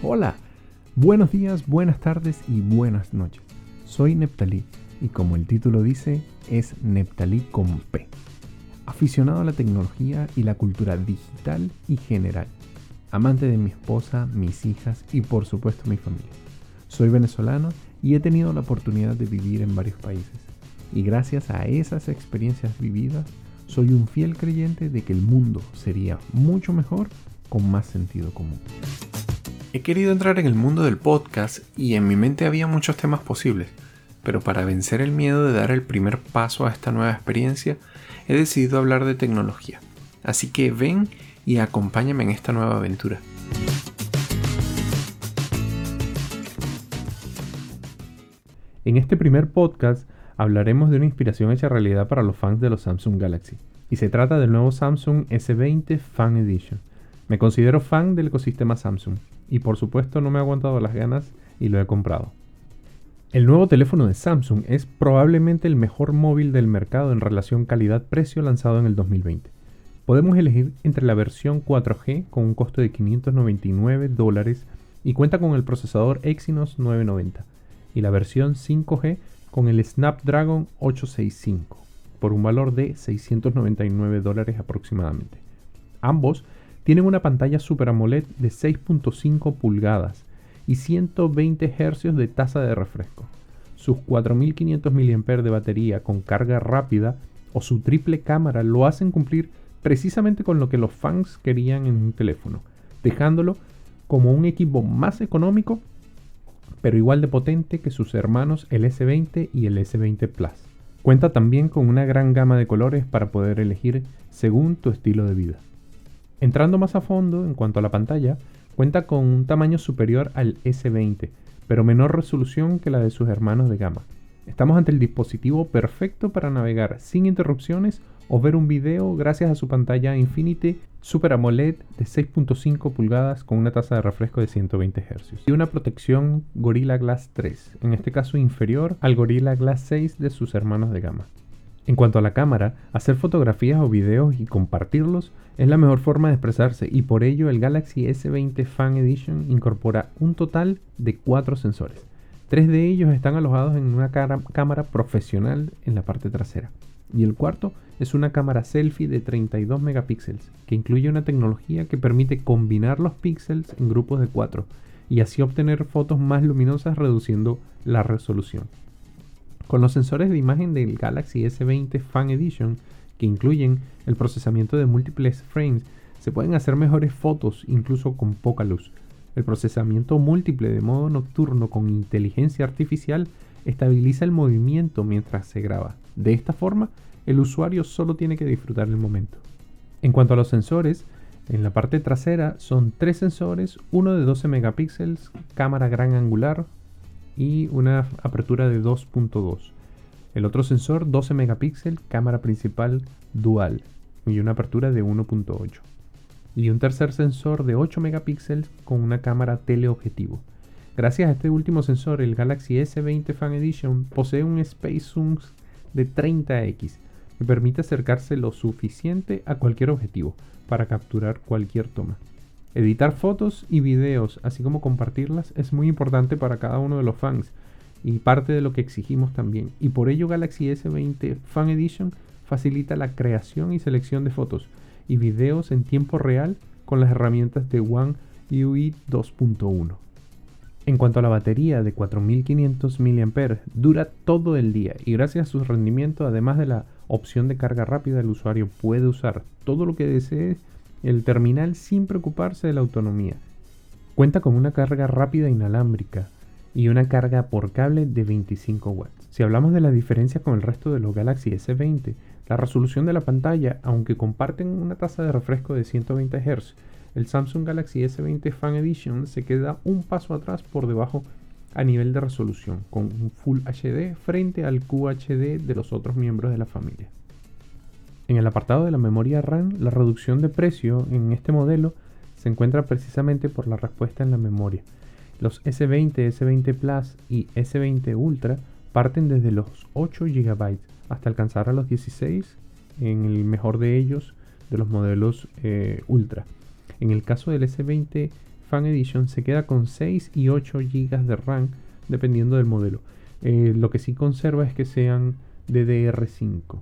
Hola, buenos días, buenas tardes y buenas noches. Soy Neptalí y como el título dice, es Neptalí con P. Aficionado a la tecnología y la cultura digital y general. Amante de mi esposa, mis hijas y por supuesto mi familia. Soy venezolano y he tenido la oportunidad de vivir en varios países. Y gracias a esas experiencias vividas, soy un fiel creyente de que el mundo sería mucho mejor con más sentido común. He querido entrar en el mundo del podcast y en mi mente había muchos temas posibles, pero para vencer el miedo de dar el primer paso a esta nueva experiencia, he decidido hablar de tecnología. Así que ven y acompáñame en esta nueva aventura. En este primer podcast hablaremos de una inspiración hecha realidad para los fans de los Samsung Galaxy, y se trata del nuevo Samsung S20 Fan Edition. Me considero fan del ecosistema Samsung y por supuesto no me ha aguantado las ganas y lo he comprado. El nuevo teléfono de Samsung es probablemente el mejor móvil del mercado en relación calidad-precio lanzado en el 2020. Podemos elegir entre la versión 4G con un costo de 599 dólares y cuenta con el procesador Exynos 990 y la versión 5G con el Snapdragon 865 por un valor de 699 dólares aproximadamente. Ambos tienen una pantalla Super AMOLED de 6.5 pulgadas y 120 Hz de tasa de refresco. Sus 4500 mAh de batería con carga rápida o su triple cámara lo hacen cumplir precisamente con lo que los fans querían en un teléfono, dejándolo como un equipo más económico pero igual de potente que sus hermanos el S20 y el S20 Plus. Cuenta también con una gran gama de colores para poder elegir según tu estilo de vida. Entrando más a fondo en cuanto a la pantalla, cuenta con un tamaño superior al S20, pero menor resolución que la de sus hermanos de gama. Estamos ante el dispositivo perfecto para navegar sin interrupciones o ver un video gracias a su pantalla Infinity Super AMOLED de 6.5 pulgadas con una tasa de refresco de 120 Hz y una protección Gorilla Glass 3, en este caso inferior al Gorilla Glass 6 de sus hermanos de gama. En cuanto a la cámara, hacer fotografías o videos y compartirlos es la mejor forma de expresarse y por ello el Galaxy S20 Fan Edition incorpora un total de cuatro sensores. Tres de ellos están alojados en una cámara profesional en la parte trasera y el cuarto es una cámara selfie de 32 megapíxeles que incluye una tecnología que permite combinar los píxeles en grupos de cuatro y así obtener fotos más luminosas reduciendo la resolución. Con los sensores de imagen del Galaxy S20 Fan Edition, que incluyen el procesamiento de múltiples frames, se pueden hacer mejores fotos incluso con poca luz. El procesamiento múltiple de modo nocturno con inteligencia artificial estabiliza el movimiento mientras se graba. De esta forma, el usuario solo tiene que disfrutar el momento. En cuanto a los sensores, en la parte trasera son tres sensores, uno de 12 megapíxeles, cámara gran angular, y una apertura de 2.2. El otro sensor 12 megapíxeles, cámara principal dual y una apertura de 1.8. Y un tercer sensor de 8 megapíxeles con una cámara teleobjetivo. Gracias a este último sensor, el Galaxy S20 Fan Edition posee un Space Zoom de 30x que permite acercarse lo suficiente a cualquier objetivo para capturar cualquier toma. Editar fotos y videos, así como compartirlas, es muy importante para cada uno de los fans y parte de lo que exigimos también. Y por ello Galaxy S20 Fan Edition facilita la creación y selección de fotos y videos en tiempo real con las herramientas de One UI 2.1. En cuanto a la batería de 4500 mAh, dura todo el día y gracias a su rendimiento, además de la opción de carga rápida, el usuario puede usar todo lo que desee el terminal sin preocuparse de la autonomía. Cuenta con una carga rápida inalámbrica y una carga por cable de 25 watts. Si hablamos de la diferencia con el resto de los Galaxy S20, la resolución de la pantalla, aunque comparten una tasa de refresco de 120 Hz, el Samsung Galaxy S20 Fan Edition se queda un paso atrás por debajo a nivel de resolución, con un Full HD frente al QHD de los otros miembros de la familia. En el apartado de la memoria RAM, la reducción de precio en este modelo se encuentra precisamente por la respuesta en la memoria. Los S20, S20 Plus y S20 Ultra parten desde los 8 GB hasta alcanzar a los 16 en el mejor de ellos de los modelos eh, Ultra. En el caso del S20 Fan Edition se queda con 6 y 8 GB de RAM dependiendo del modelo. Eh, lo que sí conserva es que sean DDR5.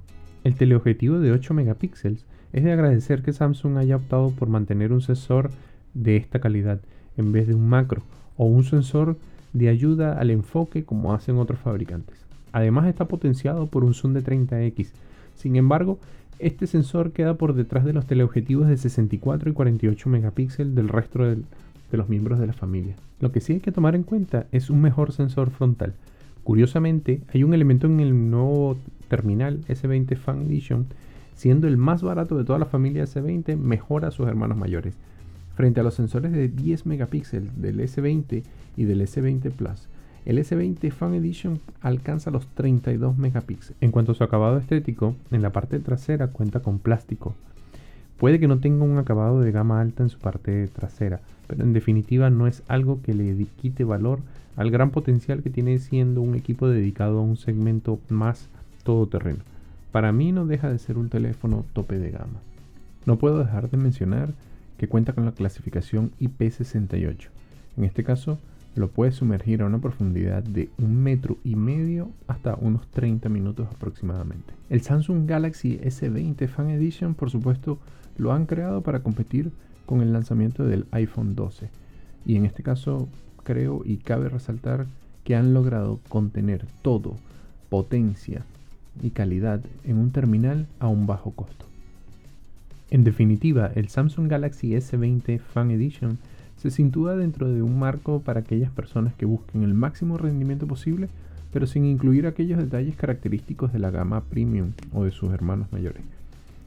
El teleobjetivo de 8 megapíxeles es de agradecer que Samsung haya optado por mantener un sensor de esta calidad en vez de un macro o un sensor de ayuda al enfoque como hacen otros fabricantes. Además está potenciado por un zoom de 30x. Sin embargo, este sensor queda por detrás de los teleobjetivos de 64 y 48 megapíxeles del resto de los miembros de la familia. Lo que sí hay que tomar en cuenta es un mejor sensor frontal. Curiosamente, hay un elemento en el nuevo terminal S20 Fan Edition, siendo el más barato de toda la familia S20, mejora a sus hermanos mayores. Frente a los sensores de 10 megapíxeles del S20 y del S20 Plus, el S20 Fan Edition alcanza los 32 megapíxeles. En cuanto a su acabado estético, en la parte trasera cuenta con plástico. Puede que no tenga un acabado de gama alta en su parte trasera, pero en definitiva no es algo que le quite valor al gran potencial que tiene siendo un equipo dedicado a un segmento más todoterreno. Para mí no deja de ser un teléfono tope de gama. No puedo dejar de mencionar que cuenta con la clasificación IP68. En este caso, lo puede sumergir a una profundidad de un metro y medio hasta unos 30 minutos aproximadamente. El Samsung Galaxy S20 Fan Edition, por supuesto, lo han creado para competir con el lanzamiento del iPhone 12. Y en este caso, creo y cabe resaltar que han logrado contener todo, potencia y calidad en un terminal a un bajo costo. En definitiva, el Samsung Galaxy S20 Fan Edition se sitúa dentro de un marco para aquellas personas que busquen el máximo rendimiento posible, pero sin incluir aquellos detalles característicos de la gama premium o de sus hermanos mayores.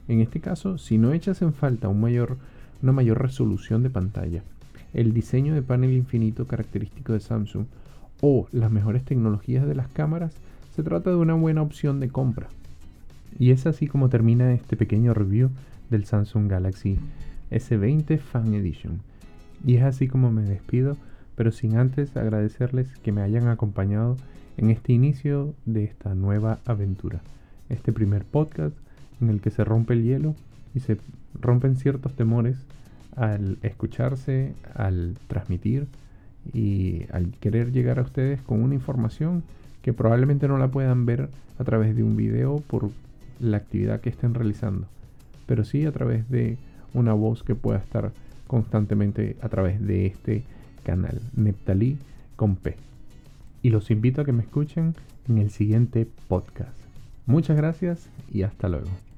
En este caso, si no echas en falta una mayor resolución de pantalla, el diseño de panel infinito característico de Samsung o las mejores tecnologías de las cámaras, se trata de una buena opción de compra. Y es así como termina este pequeño review del Samsung Galaxy S20 Fan Edition. Y es así como me despido, pero sin antes agradecerles que me hayan acompañado en este inicio de esta nueva aventura. Este primer podcast en el que se rompe el hielo y se rompen ciertos temores al escucharse, al transmitir y al querer llegar a ustedes con una información que probablemente no la puedan ver a través de un video por la actividad que estén realizando pero sí a través de una voz que pueda estar constantemente a través de este canal, Neptalí con P. Y los invito a que me escuchen en el siguiente podcast. Muchas gracias y hasta luego.